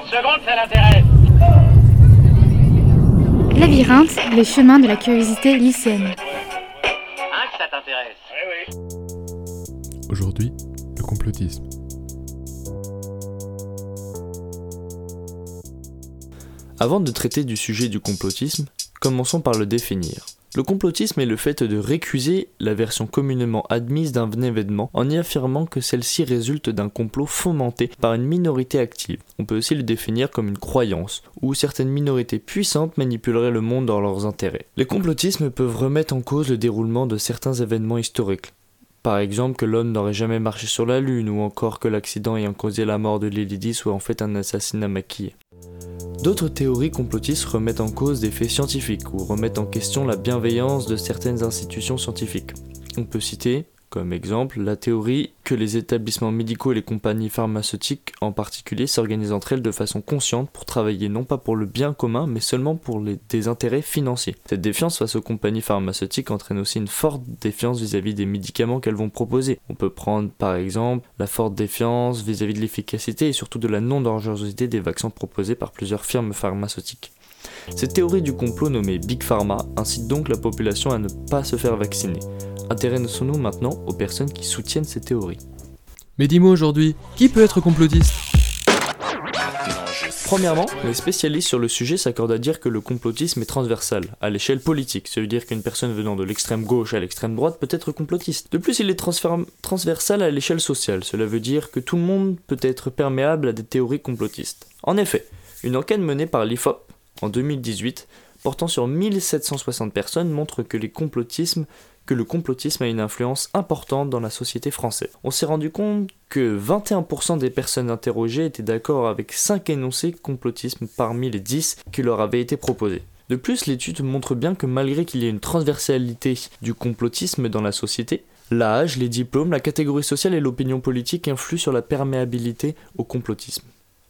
Une seconde, ça l'intéresse. Labyrinthe, les chemins de la curiosité lycéenne. Hein, que ça t'intéresse Oui, oui. Aujourd'hui, le complotisme. Avant de traiter du sujet du complotisme, commençons par le définir. Le complotisme est le fait de récuser la version communément admise d'un événement en y affirmant que celle-ci résulte d'un complot fomenté par une minorité active. On peut aussi le définir comme une croyance, où certaines minorités puissantes manipuleraient le monde dans leurs intérêts. Les complotismes peuvent remettre en cause le déroulement de certains événements historiques. Par exemple que l'homme n'aurait jamais marché sur la Lune, ou encore que l'accident ayant causé la mort de Lady soit en fait un assassinat maquillé. D'autres théories complotistes remettent en cause des faits scientifiques ou remettent en question la bienveillance de certaines institutions scientifiques. On peut citer comme exemple, la théorie que les établissements médicaux et les compagnies pharmaceutiques en particulier s'organisent entre elles de façon consciente pour travailler non pas pour le bien commun mais seulement pour des intérêts financiers. Cette défiance face aux compagnies pharmaceutiques entraîne aussi une forte défiance vis-à-vis des médicaments qu'elles vont proposer. On peut prendre par exemple la forte défiance vis-à-vis de l'efficacité et surtout de la non-dangerosité des vaccins proposés par plusieurs firmes pharmaceutiques. Cette théorie du complot nommée Big Pharma incite donc la population à ne pas se faire vacciner. Intéressons-nous maintenant aux personnes qui soutiennent ces théories. Mais dis-moi aujourd'hui, qui peut être complotiste? Premièrement, les spécialistes sur le sujet s'accordent à dire que le complotisme est transversal, à l'échelle politique. Ça veut dire qu'une personne venant de l'extrême gauche à l'extrême droite peut être complotiste. De plus, il est transversal à l'échelle sociale. Cela veut dire que tout le monde peut être perméable à des théories complotistes. En effet, une enquête menée par l'IFOP en 2018 portant sur 1760 personnes montre que les complotismes que le complotisme a une influence importante dans la société française. On s'est rendu compte que 21% des personnes interrogées étaient d'accord avec 5 énoncés complotisme parmi les 10 qui leur avaient été proposés. De plus, l'étude montre bien que malgré qu'il y ait une transversalité du complotisme dans la société, l'âge, les diplômes, la catégorie sociale et l'opinion politique influent sur la perméabilité au complotisme.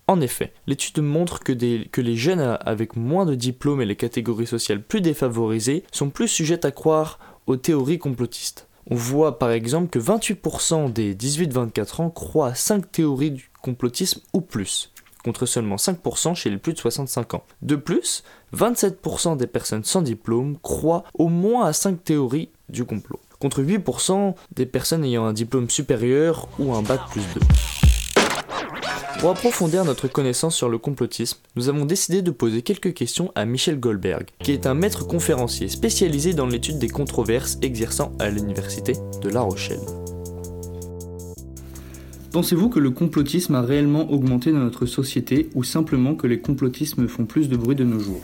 En effet, l'étude montre que, les jeunes avec moins de diplômes et les catégories sociales plus défavorisées sont plus sujettes à croire aux théories complotistes. On voit par exemple que 28% des 18-24 ans croient à 5 théories du complotisme ou plus, contre seulement 5% chez les plus de 65 ans. De plus, 27% des personnes sans diplôme croient au moins à 5 théories du complot, contre 8% des personnes ayant un diplôme supérieur ou un bac plus 2. Pour approfondir notre connaissance sur le complotisme, nous avons décidé de poser quelques questions à Michel Goldberg, qui est un maître conférencier spécialisé dans l'étude des controverses exerçant à l'université de La Rochelle. Pensez-vous que le complotisme a réellement augmenté dans notre société ou simplement que les complotismes font plus de bruit de nos jours?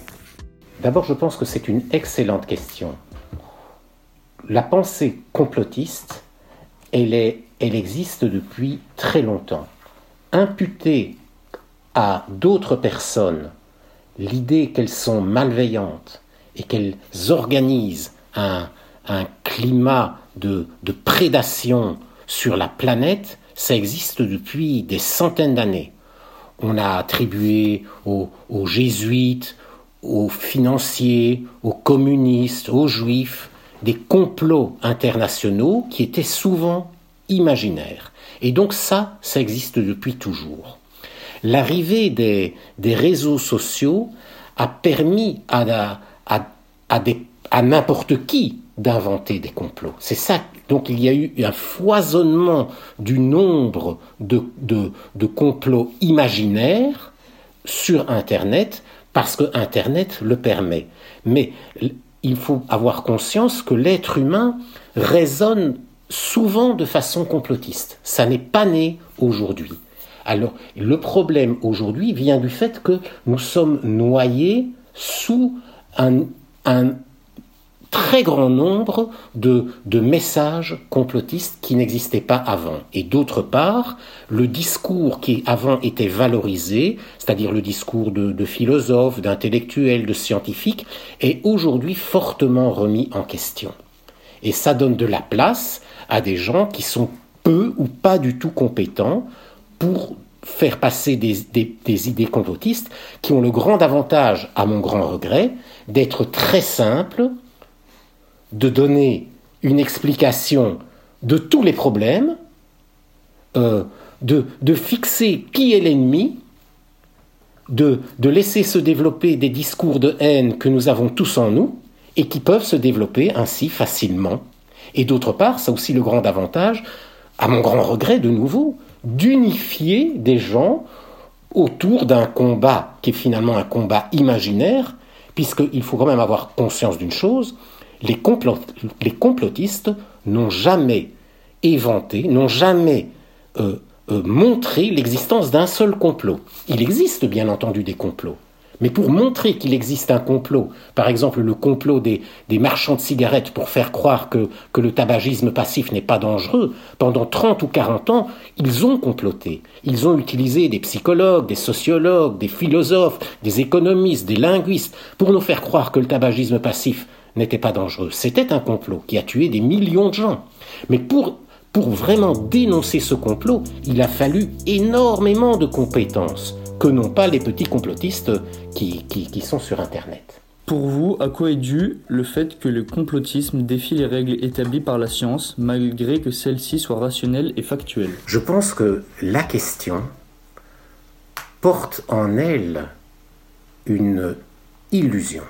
D'abord, je pense que c'est une excellente question. La pensée complotiste, elle, est, elle existe depuis très longtemps imputer à d'autres personnes l'idée qu'elles sont malveillantes et qu'elles organisent un, climat de, prédation sur la planète, ça existe depuis des centaines d'années. On a attribué aux, aux, jésuites, aux financiers, aux communistes, aux juifs, des complots internationaux qui étaient souvent imaginaires. Et donc ça, ça existe depuis toujours. L'arrivée des, réseaux sociaux a permis à, n'importe qui d'inventer des complots. C'est ça. Donc il y a eu un foisonnement du nombre de, de, de complots imaginaires sur Internet parce que Internet le permet. Mais il faut avoir conscience que l'être humain raisonne souvent de façon complotiste. Ça n'est pas né aujourd'hui. Alors, le problème aujourd'hui vient du fait que nous sommes noyés sous un, très grand nombre de, messages complotistes qui n'existaient pas avant. Et d'autre part, le discours qui avant était valorisé, c'est-à-dire le discours de, philosophes, d'intellectuels, de scientifiques, est aujourd'hui fortement remis en question. Et ça donne de la place à des gens qui sont peu ou pas du tout compétents pour faire passer des, idées complotistes qui ont le grand avantage, à mon grand regret, d'être très simples, de donner une explication de tous les problèmes, euh, de, fixer qui est l'ennemi de laisser se développer des discours de haine que nous avons tous en nous et qui peuvent se développer ainsi facilement. Et d'autre part, ça aussi le grand avantage, à mon grand regret de nouveau, d'unifier des gens autour d'un combat qui est finalement un combat imaginaire, puisqu'il faut quand même avoir conscience d'une chose, les, les complotistes n'ont jamais éventé, n'ont jamais euh, euh, montré l'existence d'un seul complot. Il existe bien entendu des complots. Mais pour montrer qu'il existe un complot, par exemple le complot des, marchands de cigarettes pour faire croire que, le tabagisme passif n'est pas dangereux, pendant 30 ou 40 ans, ils ont comploté. Ils ont utilisé des psychologues, des sociologues, des philosophes, des économistes, des linguistes, pour nous faire croire que le tabagisme passif n'était pas dangereux. C'était un complot qui a tué des millions de gens. Mais pour vraiment dénoncer ce complot, il a fallu énormément de compétences que n'ont pas les petits complotistes qui, qui, sont sur Internet. Pour vous, à quoi est dû le fait que le complotisme défie les règles établies par la science, malgré que celles-ci soient rationnelles et factuelles? Je pense que la question porte en elle une illusion.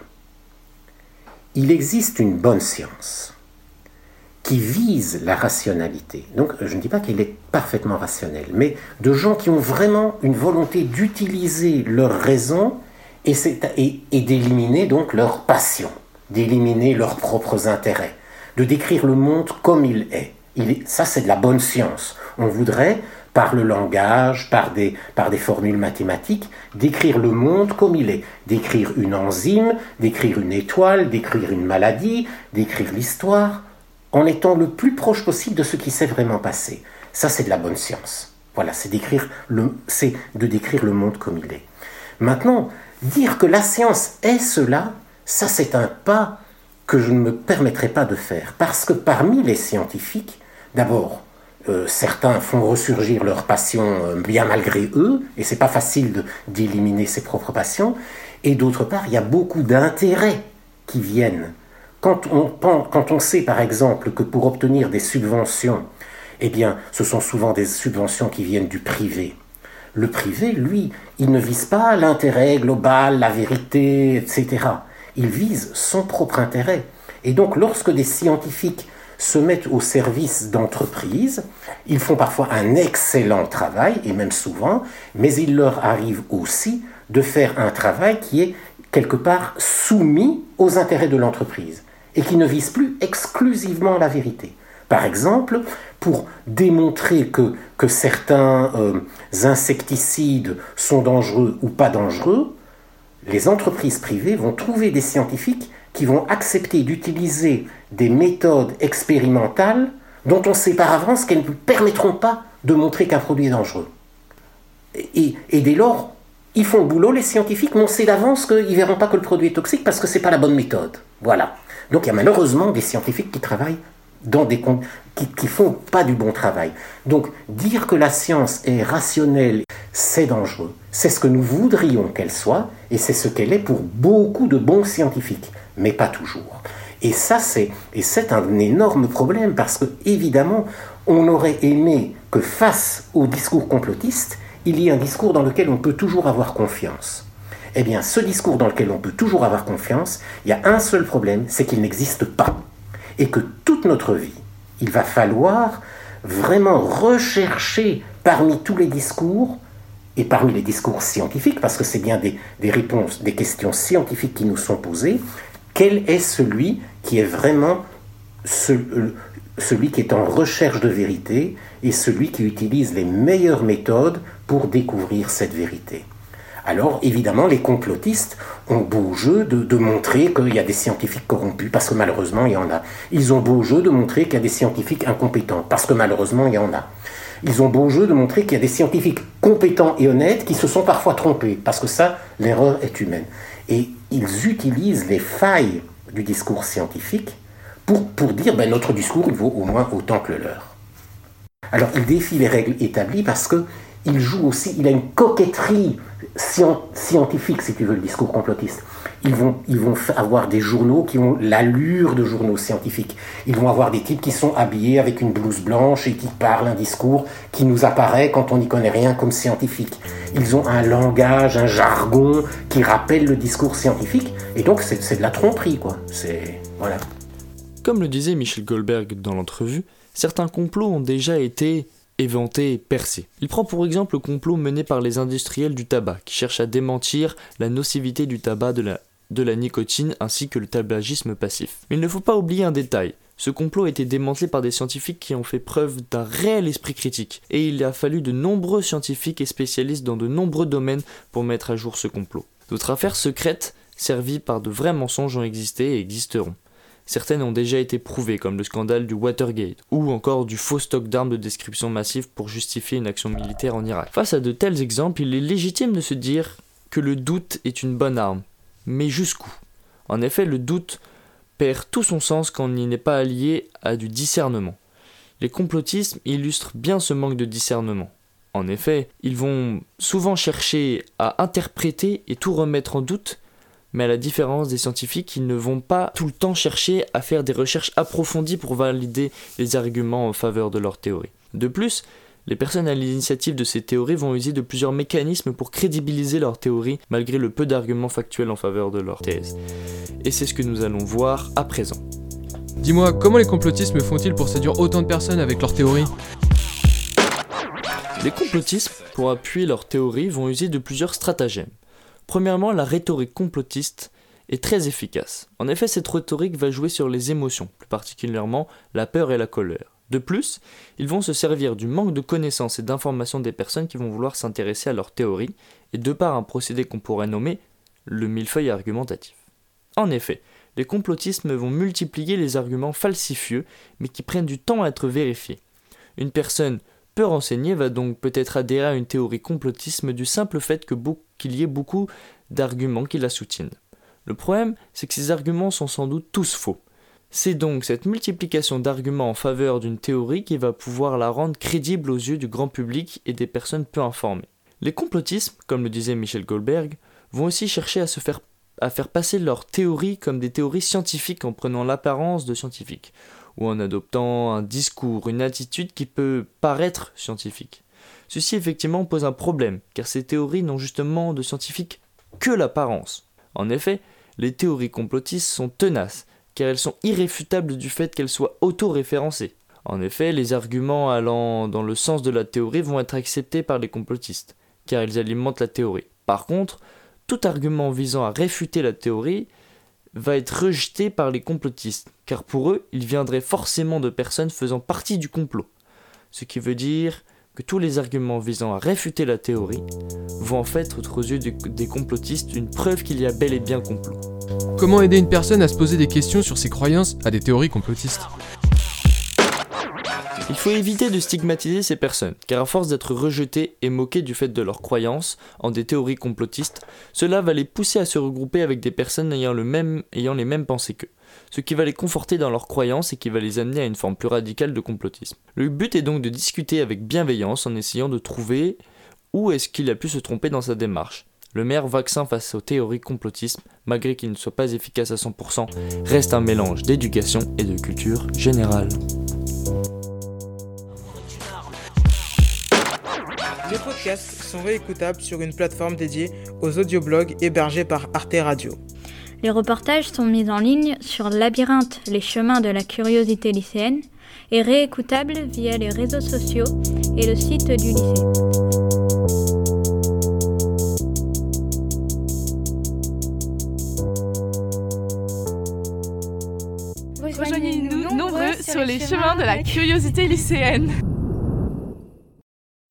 Il existe une bonne science qui vise la rationalité. Donc je ne dis pas qu'il est parfaitement rationnel, mais de gens qui ont vraiment une volonté d'utiliser leur raison et, d'éliminer donc leur passion, d'éliminer leurs propres intérêts, de décrire le monde comme il est. Ça c'est de la bonne science. On voudrait par le langage, par des formules mathématiques, décrire le monde comme il est, décrire une enzyme, décrire une étoile, décrire une maladie, décrire l'histoire en étant le plus proche possible de ce qui s'est vraiment passé. Ça, c'est de la bonne science. Voilà, c'est de décrire le monde comme il est. Maintenant, dire que la science est cela, ça c'est un pas que je ne me permettrai pas de faire, parce que parmi les scientifiques, d'abord, euh, certains font ressurgir leur passion euh, bien malgré eux, et c'est pas facile d'éliminer ses propres passions, et d'autre part, il y a beaucoup d'intérêts qui viennent quand on, sait par exemple que pour obtenir des subventions, eh bien, ce sont souvent des subventions qui viennent du privé. Le privé, lui, il ne vise pas l'intérêt global, la vérité, etc. Il vise son propre intérêt. Et donc, lorsque des scientifiques se mettent au service d'entreprises, ils font parfois un excellent travail, et même souvent, mais il leur arrive aussi de faire un travail qui est quelque part soumis aux intérêts de l'entreprise et qui ne vise plus exclusivement la vérité. Par exemple, pour démontrer que, que certains euh, insecticides sont dangereux ou pas dangereux, les entreprises privées vont trouver des scientifiques qui vont accepter d'utiliser des méthodes expérimentales dont on sait par avance qu'elles ne permettront pas de montrer qu'un produit est dangereux. Et, dès lors, ils font le boulot, les scientifiques, mais on sait d'avance qu'ils ne verront pas que le produit est toxique parce que ce n'est pas la bonne méthode. Voilà. Donc il y a malheureusement des scientifiques qui travaillent dans des qui, qui font pas du bon travail. Donc dire que la science est rationnelle, c'est dangereux. C'est ce que nous voudrions qu'elle soit, et c'est ce qu'elle est pour beaucoup de bons scientifiques, mais pas toujours. Et ça, c'est c'est un énorme problème parce que évidemment, on aurait aimé que face au discours complotiste, il y ait un discours dans lequel on peut toujours avoir confiance. Eh bien, ce discours dans lequel on peut toujours avoir confiance, il y a un seul problème, c'est qu'il n'existe pas. Et que toute notre vie, il va falloir vraiment rechercher parmi tous les discours, et parmi les discours scientifiques, parce que c'est bien des, réponses, des questions scientifiques qui nous sont posées, quel est celui qui est vraiment euh, celui qui est en recherche de vérité et celui qui utilise les meilleures méthodes pour découvrir cette vérité? Alors évidemment, les complotistes ont beau jeu de, montrer qu'il y a des scientifiques corrompus, parce que malheureusement, il y en a. Ils ont beau jeu de montrer qu'il y a des scientifiques incompétents, parce que malheureusement, il y en a. Ils ont beau jeu de montrer qu'il y a des scientifiques compétents et honnêtes qui se sont parfois trompés, parce que ça, l'erreur est humaine. Et ils utilisent les failles du discours scientifique pour, dire ben, notre discours vaut au moins autant que le leur. Alors ils défient les règles établies parce que il joue aussi, il a une coquetterie scientifique, si tu veux, le discours complotiste. ils vont, ils vont avoir des journaux qui ont l'allure de journaux scientifiques. Ils vont avoir des types qui sont habillés avec une blouse blanche et qui parlent un discours qui nous apparaît quand on n'y connaît rien comme scientifique. Ils ont un langage, un jargon qui rappelle le discours scientifique. Et donc c'est de la tromperie, quoi. C'est voilà. Comme le disait Michel Goldberg dans l'entrevue, certains complots ont déjà été éventés et percés. Il prend pour exemple le complot mené par les industriels du tabac, qui cherchent à démentir la nocivité du tabac de la, de la nicotine ainsi que le tabagisme passif. Mais il ne faut pas oublier un détail. Ce complot a été démantelé par des scientifiques qui ont fait preuve d'un réel esprit critique, et il a fallu de nombreux scientifiques et spécialistes dans de nombreux domaines pour mettre à jour ce complot. D'autres affaires secrètes, servies par de vrais mensonges, ont existé et existeront. Certaines ont déjà été prouvées, comme le scandale du Watergate, ou encore du faux stock d'armes de description massive pour justifier une action militaire en Irak. Face à de tels exemples, il est légitime de se dire que le doute est une bonne arme. Mais jusqu'où? En effet, le doute perd tout son sens quand il n'est pas allié à du discernement. Les complotismes illustrent bien ce manque de discernement. En effet, ils vont souvent chercher à interpréter et tout remettre en doute, mais à la différence des scientifiques, ils ne vont pas tout le temps chercher à faire des recherches approfondies pour valider les arguments en faveur de leur théorie. De plus, les personnes à l'initiative de ces théories vont user de plusieurs mécanismes pour crédibiliser leur théorie malgré le peu d'arguments factuels en faveur de leur thèse. Et c'est ce que nous allons voir à présent. Dis-moi, comment les complotistes font-ils pour séduire autant de personnes avec leurs théories Les complotistes, pour appuyer leur théorie, vont user de plusieurs stratagèmes. Premièrement, la rhétorique complotiste est très efficace. En effet, cette rhétorique va jouer sur les émotions, plus particulièrement la peur et la colère. De plus, ils vont se servir du manque de connaissances et d'informations des personnes qui vont vouloir s'intéresser à leur théorie, et de par un procédé qu'on pourrait nommer le millefeuille argumentatif. En effet, les complotismes vont multiplier les arguments falsifieux, mais qui prennent du temps à être vérifiés. Une personne peu renseignée va donc peut-être adhérer à une théorie complotisme du simple fait qu'il y ait beaucoup d'arguments qui la soutiennent. Le problème, c'est que ces arguments sont sans doute tous faux. C'est donc cette multiplication d'arguments en faveur d'une théorie qui va pouvoir la rendre crédible aux yeux du grand public et des personnes peu informées. Les complotismes, comme le disait Michel Goldberg, vont aussi chercher à se faire à faire passer leurs théories comme des théories scientifiques en prenant l'apparence de scientifiques, ou en adoptant un discours, une attitude qui peut paraître scientifique. Ceci effectivement pose un problème, car ces théories n'ont justement de scientifique que l'apparence. En effet, les théories complotistes sont tenaces, car elles sont irréfutables du fait qu'elles soient auto-référencées. En effet, les arguments allant dans le sens de la théorie vont être acceptés par les complotistes, car ils alimentent la théorie. Par contre, tout argument visant à réfuter la théorie va être rejeté par les complotistes, car pour eux, il viendrait forcément de personnes faisant partie du complot. Ce qui veut dire que tous les arguments visant à réfuter la théorie vont en fait être aux yeux des complotistes une preuve qu'il y a bel et bien complot. Comment aider une personne à se poser des questions sur ses croyances à des théories complotistes? Il faut éviter de stigmatiser ces personnes, car à force d'être rejetées et moquées du fait de leurs croyances en des théories complotistes, cela va les pousser à se regrouper avec des personnes ayant, les mêmes pensées qu'eux, ce qui va les conforter dans leurs croyances et qui va les amener à une forme plus radicale de complotisme. Le but est donc de discuter avec bienveillance en essayant de trouver où est-ce qu'il a pu se tromper dans sa démarche. Le meilleur vaccin face aux théories complotistes, malgré qu'il ne soit pas efficace à 100%, reste un mélange d'éducation et de culture générale. Les podcasts sont réécoutables sur une plateforme dédiée aux audioblogs hébergés par Arte Radio. Les reportages sont mis en ligne sur Labyrinthe, les chemins de la curiosité lycéenne, et réécoutables via les réseaux sociaux et le site du lycée. Rejoignez-nous nombreux sur les chemins de la curiosité lycéenne.